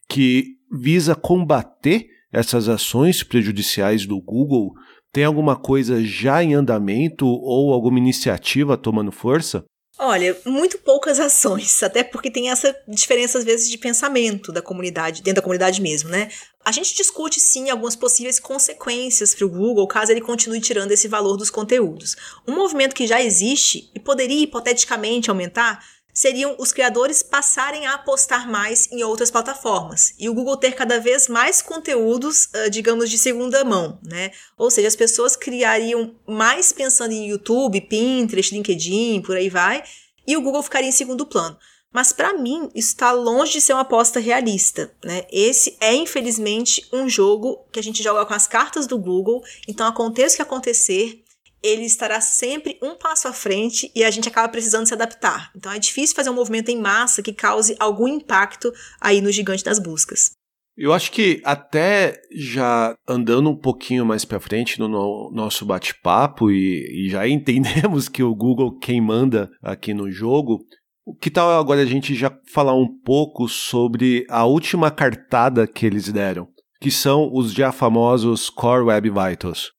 A: que visa combater essas ações prejudiciais do Google? Tem alguma coisa já em andamento ou alguma iniciativa tomando força?
B: Olha, muito poucas ações, até porque tem essa diferença às vezes de pensamento da comunidade, dentro da comunidade mesmo, né? A gente discute sim algumas possíveis consequências para o Google caso ele continue tirando esse valor dos conteúdos. Um movimento que já existe e poderia hipoteticamente aumentar seriam os criadores passarem a apostar mais em outras plataformas e o Google ter cada vez mais conteúdos, digamos, de segunda mão, né? Ou seja, as pessoas criariam mais pensando em YouTube, Pinterest, LinkedIn, por aí vai, e o Google ficaria em segundo plano. Mas para mim, isso está longe de ser uma aposta realista. Né? Esse é, infelizmente, um jogo que a gente joga com as cartas do Google. Então, aconteça o que acontecer, ele estará sempre um passo à frente e a gente acaba precisando se adaptar. Então é difícil fazer um movimento em massa que cause algum impacto aí no gigante das buscas.
A: Eu acho que até já andando um pouquinho mais para frente no, no nosso bate-papo e, e já entendemos que o Google quem manda aqui no jogo, que tal agora a gente já falar um pouco sobre a última cartada que eles deram, que são os já famosos Core Web Vitals?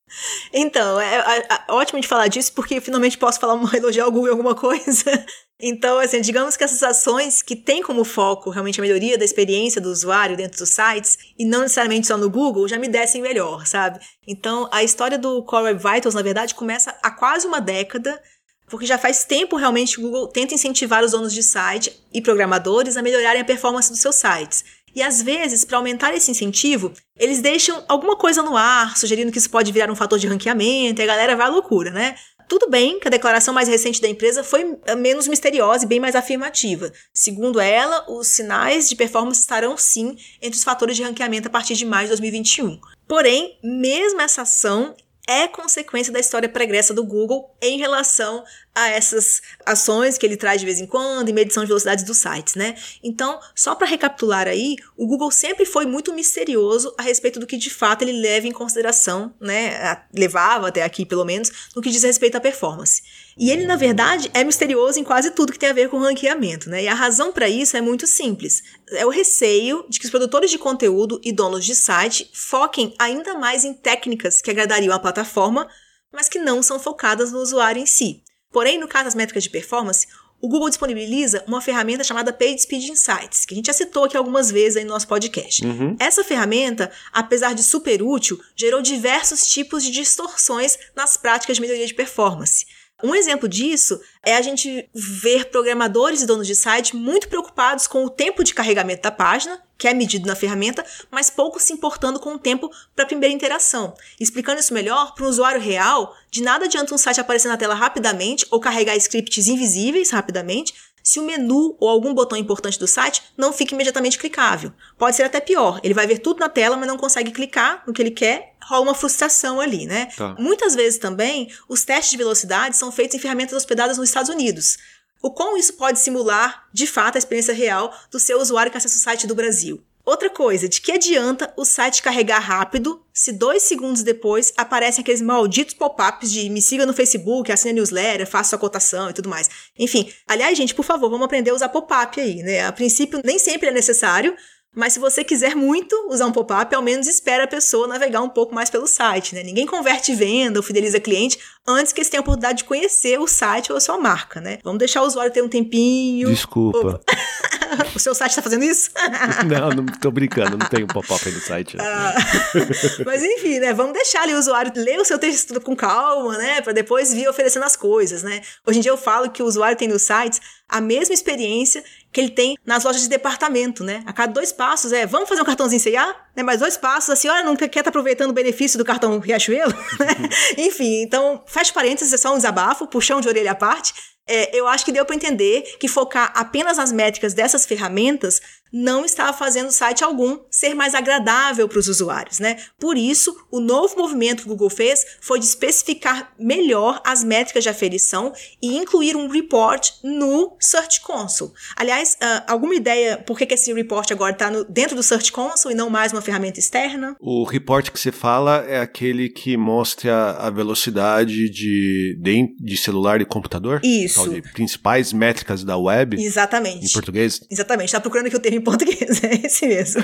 B: Então, é, é, é, ótimo de falar disso, porque finalmente posso falar uma elogiar ao Google em alguma coisa. Então, assim, digamos que essas ações que têm como foco realmente a melhoria da experiência do usuário dentro dos sites, e não necessariamente só no Google, já me dessem melhor, sabe? Então, a história do Core Web Vitals, na verdade, começa há quase uma década, porque já faz tempo realmente que o Google tenta incentivar os donos de site e programadores a melhorarem a performance dos seus sites. E às vezes, para aumentar esse incentivo, eles deixam alguma coisa no ar, sugerindo que isso pode virar um fator de ranqueamento, e a galera vai à loucura, né? Tudo bem que a declaração mais recente da empresa foi eh, menos misteriosa e bem mais afirmativa. Segundo ela, os sinais de performance estarão sim entre os fatores de ranqueamento a partir de maio de 2021. Porém, mesmo essa ação é consequência da história pregressa do Google em relação a essas ações que ele traz de vez em quando em medição de velocidades dos sites, né? Então, só para recapitular aí, o Google sempre foi muito misterioso a respeito do que de fato ele leva em consideração, né? Levava até aqui, pelo menos, no que diz respeito à performance. E ele, na verdade, é misterioso em quase tudo que tem a ver com ranqueamento, né? E a razão para isso é muito simples. É o receio de que os produtores de conteúdo e donos de site foquem ainda mais em técnicas que agradariam a plataforma, mas que não são focadas no usuário em si. Porém, no caso das métricas de performance, o Google disponibiliza uma ferramenta chamada PageSpeed Insights, que a gente já citou aqui algumas vezes aí no nosso podcast. Uhum. Essa ferramenta, apesar de super útil, gerou diversos tipos de distorções nas práticas de melhoria de performance. Um exemplo disso é a gente ver programadores e donos de site muito preocupados com o tempo de carregamento da página, que é medido na ferramenta, mas pouco se importando com o tempo para a primeira interação. Explicando isso melhor, para um usuário real, de nada adianta um site aparecer na tela rapidamente ou carregar scripts invisíveis rapidamente, se o menu ou algum botão importante do site não fica imediatamente clicável. Pode ser até pior, ele vai ver tudo na tela, mas não consegue clicar no que ele quer, rola uma frustração ali, né? Tá. Muitas vezes também, os testes de velocidade são feitos em ferramentas hospedadas nos Estados Unidos. O quão isso pode simular, de fato, a experiência real do seu usuário que acessa o site do Brasil. Outra coisa, de que adianta o site carregar rápido se dois segundos depois aparecem aqueles malditos pop-ups de me siga no Facebook, assine a newsletter, faça sua cotação e tudo mais. Enfim, aliás, gente, por favor, vamos aprender a usar pop-up aí, né? A princípio, nem sempre é necessário, mas se você quiser muito usar um pop-up, ao menos espera a pessoa navegar um pouco mais pelo site, né? Ninguém converte venda ou fideliza cliente antes que eles tenham a oportunidade de conhecer o site ou a sua marca, né? Vamos deixar o usuário ter um tempinho.
A: Desculpa.
B: o seu site está fazendo isso?
A: não, não tô brincando, não tem um pop-up no site. Ah,
B: mas enfim, né? Vamos deixar ali o usuário ler o seu texto com calma, né? Para depois vir oferecendo as coisas, né? Hoje em dia eu falo que o usuário tem nos sites a mesma experiência que ele tem nas lojas de departamento, né? A cada dois passos é, vamos fazer um cartãozinho C&A? Né? Mais dois passos, a senhora não quer estar tá aproveitando o benefício do cartão Riachuelo? Né? Enfim, então, fecha parênteses, é só um desabafo, puxão de orelha à parte. É, eu acho que deu para entender que focar apenas nas métricas dessas ferramentas não estava fazendo site algum ser mais agradável para os usuários, né? Por isso, o novo movimento que o Google fez foi de especificar melhor as métricas de aferição e incluir um report no Search Console. Aliás, uh, alguma ideia por que, que esse report agora está dentro do Search Console e não mais uma ferramenta externa?
A: O report que você fala é aquele que mostra a velocidade de, de, de celular e computador?
B: Isso.
A: De principais métricas da web?
B: Exatamente.
A: Em português?
B: Exatamente. Está procurando aqui o termo em português, é esse mesmo.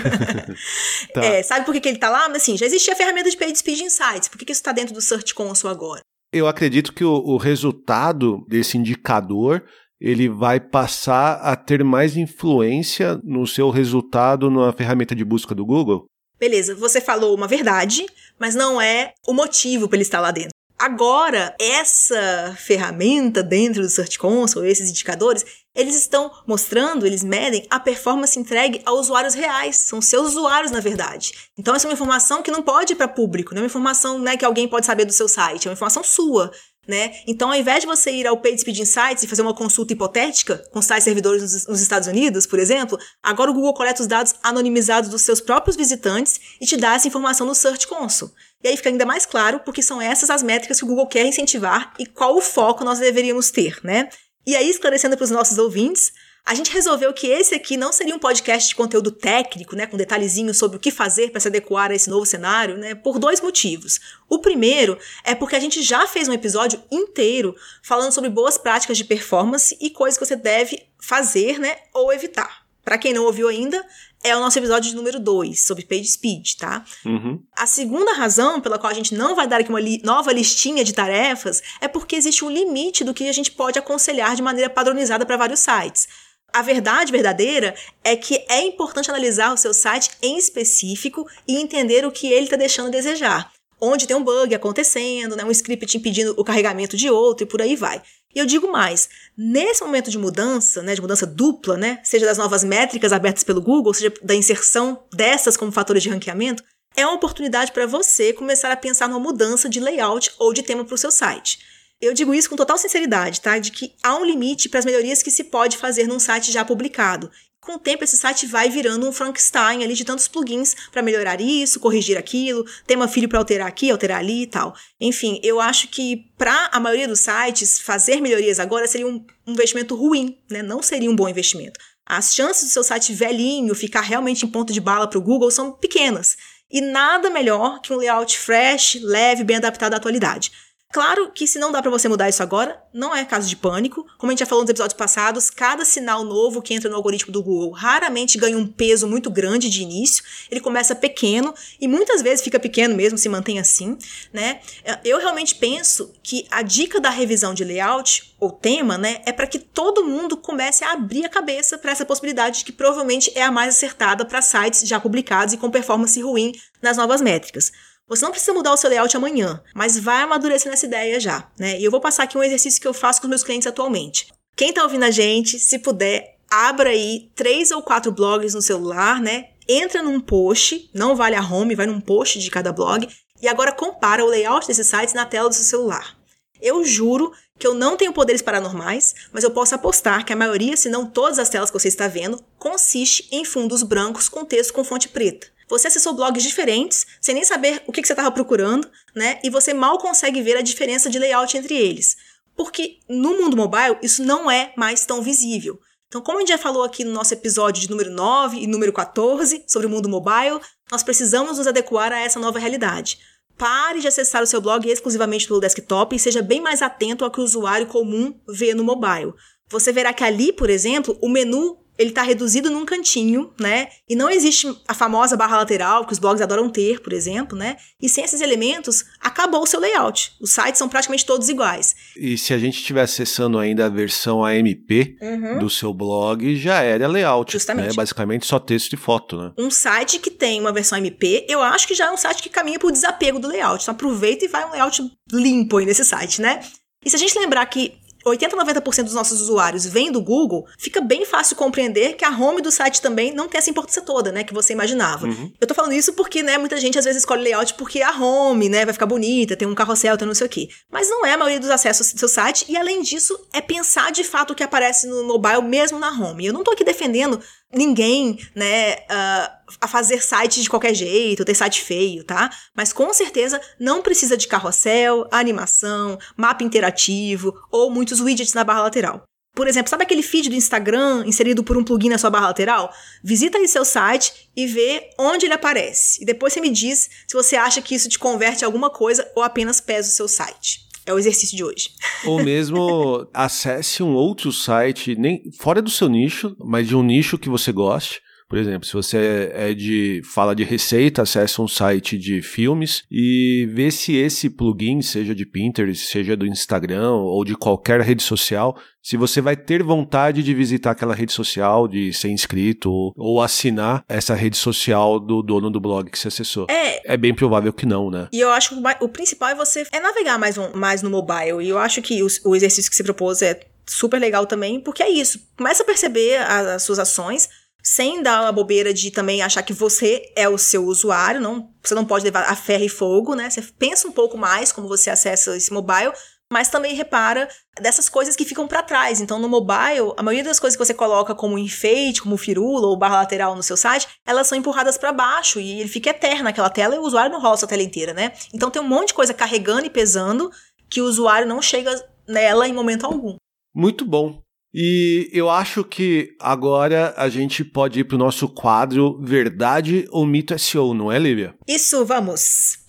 B: tá. é, sabe por que, que ele está lá? Mas assim, já existia a ferramenta de PageSpeed Insights. Por que, que isso está dentro do Search Console agora?
A: Eu acredito que o, o resultado desse indicador ele vai passar a ter mais influência no seu resultado na ferramenta de busca do Google?
B: Beleza, você falou uma verdade, mas não é o motivo para ele estar lá dentro. Agora, essa ferramenta dentro do Search Console, esses indicadores, eles estão mostrando, eles medem a performance entregue a usuários reais, são seus usuários na verdade. Então essa é uma informação que não pode ir para público, não é uma informação né, que alguém pode saber do seu site, é uma informação sua. Né? Então, ao invés de você ir ao PageSpeed Insights e fazer uma consulta hipotética com sites servidores nos, nos, Estados Unidos, por exemplo, agora o Google coleta os dados anonimizados dos seus próprios visitantes e te dá essa informação no Search Console. E aí fica ainda mais claro porque são essas as métricas que o Google quer incentivar e qual o foco nós deveríamos ter, né? E aí, esclarecendo para os nossos ouvintes, a gente resolveu que esse aqui não seria um podcast de conteúdo técnico, né, com detalhezinhos sobre o que fazer para se adequar a esse novo cenário, né, por dois motivos. O primeiro é porque a gente já fez um episódio inteiro falando sobre boas práticas de performance e coisas que você deve fazer, né, ou evitar. Para quem não ouviu ainda, é o nosso episódio de número 2, sobre page speed, tá?
A: Uhum.
B: A segunda razão pela qual a gente não vai dar aqui uma li nova listinha de tarefas é porque existe um limite do que a gente pode aconselhar de maneira padronizada para vários sites. A verdade verdadeira é que é importante analisar o seu site em específico e entender o que ele está deixando a desejar. Onde tem um bug acontecendo, né, um script impedindo o carregamento de outro e por aí vai. E eu digo mais, nesse momento de mudança, né, de mudança dupla, né, seja das novas métricas abertas pelo Google, seja da inserção dessas como fatores de ranqueamento, é uma oportunidade para você começar a pensar numa mudança de layout ou de tema para o seu site. Eu digo isso com total sinceridade, tá? De que há um limite para as melhorias que se pode fazer num site já publicado. Com o tempo, esse site vai virando um Frankenstein ali de tantos plugins para melhorar isso, corrigir aquilo, tema filho para alterar aqui, alterar ali e tal. Enfim, eu acho que para a maioria dos sites, fazer melhorias agora seria um investimento ruim, né? Não seria um bom investimento. As chances do seu site velhinho ficar realmente em ponto de bala para o Google são pequenas. E nada melhor que um layout fresh, leve, bem adaptado à atualidade. Claro que se não dá para você mudar isso agora, não é caso de pânico. Como a gente já falou nos episódios passados, cada sinal novo que entra no algoritmo do Google raramente ganha um peso muito grande de início. Ele começa pequeno e muitas vezes fica pequeno mesmo, se mantém assim, né? Eu realmente penso que a dica da revisão de layout ou tema, né, é para que todo mundo comece a abrir a cabeça para essa possibilidade que provavelmente é a mais acertada para sites já publicados e com performance ruim nas novas métricas. Você não precisa mudar o seu layout amanhã, mas vai amadurecer nessa ideia já, né? E eu vou passar aqui um exercício que eu faço com os meus clientes atualmente. Quem tá ouvindo a gente, se puder, abra aí três ou quatro blogs no celular, né? Entra num post, não vale a home, vai num post de cada blog e agora compara o layout desses sites na tela do seu celular. Eu juro que eu não tenho poderes paranormais, mas eu posso apostar que a maioria, se não todas as telas que você está vendo, consiste em fundos brancos com texto com fonte preta. Você acessou blogs diferentes, sem nem saber o que, você estava procurando, né? E você mal consegue ver a diferença de layout entre eles. Porque no mundo mobile, isso não é mais tão visível. Então, como a gente já falou aqui no nosso episódio de número 9 e número 14 sobre o mundo mobile, nós precisamos nos adequar a essa nova realidade. Pare de acessar o seu blog exclusivamente pelo desktop e seja bem mais atento ao que o usuário comum vê no mobile. Você verá que ali, por exemplo, o menu ele está reduzido num cantinho, né? E não existe a famosa barra lateral que os blogs adoram ter, por exemplo, né? E sem esses elementos, acabou o seu layout. Os sites são praticamente todos iguais.
A: E se a gente estiver acessando ainda a versão AMP uhum. do seu blog, já era layout. Justamente. Né? Basicamente só texto e foto, né?
B: Um site que tem uma versão AMP, eu acho que já é um site que caminha para o desapego do layout. Então aproveita e vai um layout limpo aí nesse site, né? E se a gente lembrar que 80, 90% dos nossos usuários vêm do Google, fica bem fácil compreender que a home do site também não tem essa importância toda, né, que você imaginava. Uhum. Eu tô falando isso porque, né, muita gente às vezes escolhe layout porque a home, né, vai ficar bonita, tem um carrossel, tem não sei o quê. Mas não é a maioria dos acessos do seu site e além disso, é pensar de fato o que aparece no mobile mesmo na home. Eu não tô aqui defendendo ninguém, né, uh, a fazer site de qualquer jeito, ter site feio, tá? Mas com certeza não precisa de carrossel, animação, mapa interativo ou muitos widgets na barra lateral. Por exemplo, sabe aquele feed do Instagram inserido por um plugin na sua barra lateral? Visita aí seu site e vê onde ele aparece. E depois você me diz se você acha que isso te converte a alguma coisa ou apenas pesa o seu site. É o exercício de hoje.
A: Ou mesmo acesse um outro site, nem fora do seu nicho, mas de um nicho que você goste. Por exemplo, se você é de fala de receita, acesse um site de filmes e vê se esse plugin, seja de Pinterest, seja do Instagram ou de qualquer rede social, se você vai ter vontade de visitar aquela rede social, de ser inscrito ou, ou assinar essa rede social do dono do blog que você acessou.
B: É.
A: É bem provável que não, né?
B: E eu acho que o principal é você é navegar mais, um, mais no mobile. E eu acho que o, o exercício que você propôs é super legal também, porque é isso. Começa a perceber as, as suas ações sem dar a bobeira de também achar que você é o seu usuário, não, você não pode levar a ferro e fogo, né? Você pensa um pouco mais como você acessa esse mobile, mas também repara dessas coisas que ficam para trás. Então, no mobile, a maioria das coisas que você coloca como enfeite, como firula ou barra lateral no seu site, elas são empurradas para baixo e ele fica eterno naquela tela e o usuário não rola a tela inteira, né? Então, tem um monte de coisa carregando e pesando que o usuário não chega nela em momento algum.
A: Muito bom. E eu acho que agora a gente pode ir para o nosso quadro Verdade ou Mito SEO, não é, Lívia?
B: Isso, vamos!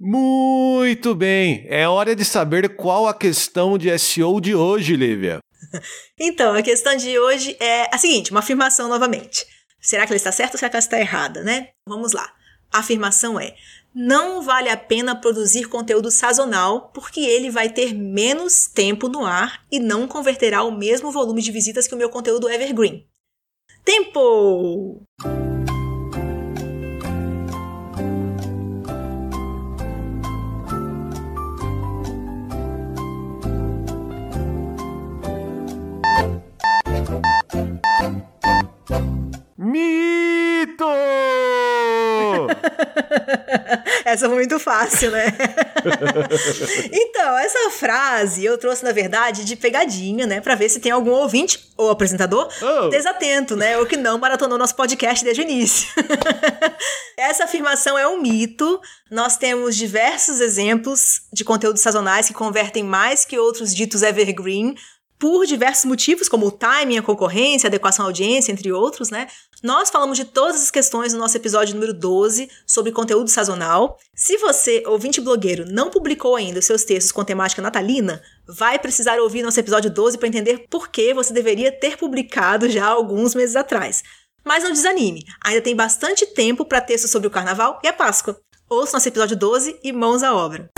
A: Muito bem, é hora de saber qual a questão de SEO de hoje, Lívia.
B: então, a questão de hoje é a seguinte, uma afirmação novamente. Será que ela está certa ou será que ela está errada, né? Vamos lá. A afirmação é: não vale a pena produzir conteúdo sazonal porque ele vai ter menos tempo no ar e não converterá o mesmo volume de visitas que o meu conteúdo evergreen. Tempo!
A: Mito!
B: essa foi muito fácil, né? então, essa frase eu trouxe, na verdade, de pegadinha, né? Pra ver se tem algum ouvinte ou apresentador oh. desatento, né? Ou que não maratonou nosso podcast desde o início. essa afirmação é um mito. Nós temos diversos exemplos de conteúdos sazonais que convertem mais que outros ditos evergreen por diversos motivos, como o timing, a concorrência, a adequação à audiência, entre outros, né? Nós falamos de todas as questões no nosso episódio número 12 sobre conteúdo sazonal. Se você, ouvinte blogueiro, não publicou ainda seus textos com temática natalina, vai precisar ouvir nosso episódio 12 para entender por que você deveria ter publicado já alguns meses atrás. Mas não desanime, ainda tem bastante tempo para textos sobre o carnaval e a Páscoa. Ouça nosso episódio 12 e mãos à obra.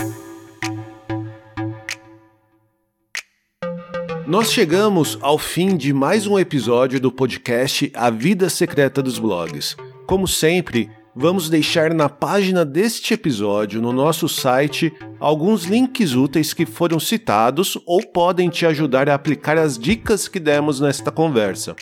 A: Nós chegamos ao fim de mais um episódio do podcast A Vida Secreta dos Blogs. Como sempre, vamos deixar na página deste episódio no nosso site alguns links úteis que foram citados ou podem te ajudar a aplicar as dicas que demos nesta conversa.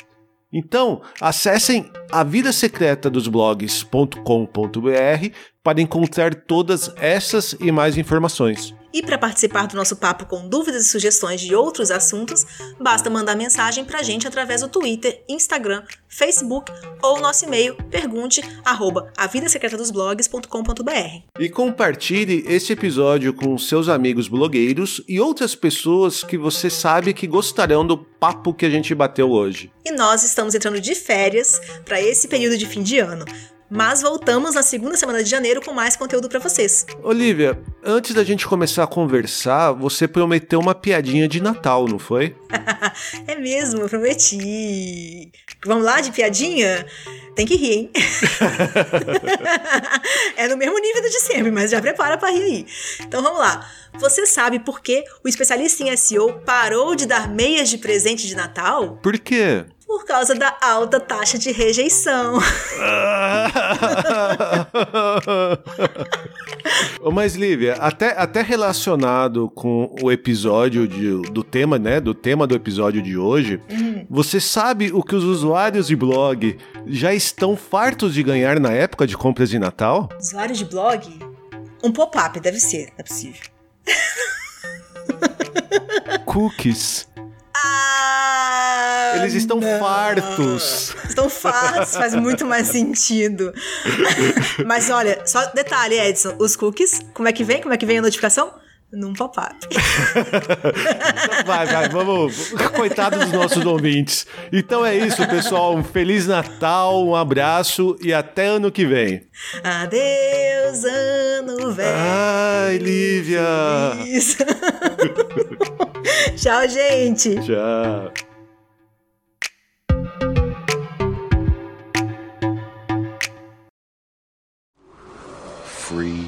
A: Então, acessem avidasecretadosblogs.com.br para encontrar todas essas e mais informações.
B: E para participar do nosso papo com dúvidas e sugestões de outros assuntos, basta mandar mensagem para a gente através do Twitter, Instagram, Facebook ou nosso e-mail pergunte arroba avidasecretadosblogs.com.br.
A: E compartilhe este episódio com seus amigos blogueiros e outras pessoas que você sabe que gostarão do papo que a gente bateu hoje.
B: E nós estamos entrando de férias para esse período de fim de ano. Mas voltamos na segunda semana de janeiro com mais conteúdo para vocês.
A: Olivia, antes da gente começar a conversar, você prometeu uma piadinha de Natal, não foi?
B: é mesmo, eu prometi. Vamos lá de piadinha? Tem que rir, hein? é no mesmo nível de sempre, mas já prepara para rir aí. Então vamos lá. Você sabe por que o especialista em SEO parou de dar meias de presente de Natal?
A: Por quê?
B: Por causa da alta taxa de rejeição.
A: Mas Lívia, até, até relacionado com o episódio de, do tema, né, do tema do episódio de hoje, uhum. você sabe o que os usuários de blog já estão fartos de ganhar na época de compras de Natal?
B: Usuários de blog? Um pop-up deve ser, é possível.
A: Cookies.
B: Ah,
A: Eles estão não. fartos.
B: Estão fartos, faz muito mais sentido. Mas olha, só detalhe, Edson, os cookies, como é que vem? Como é que vem a notificação? Num pop-up.
A: vai, vai, vamos. Coitado dos nossos ouvintes. Então é isso, pessoal. Um Feliz Natal, um abraço e até ano que vem.
B: Adeus, ano velho.
A: Ai, Lívia.
B: Tchau, gente.
A: Tchau. Free.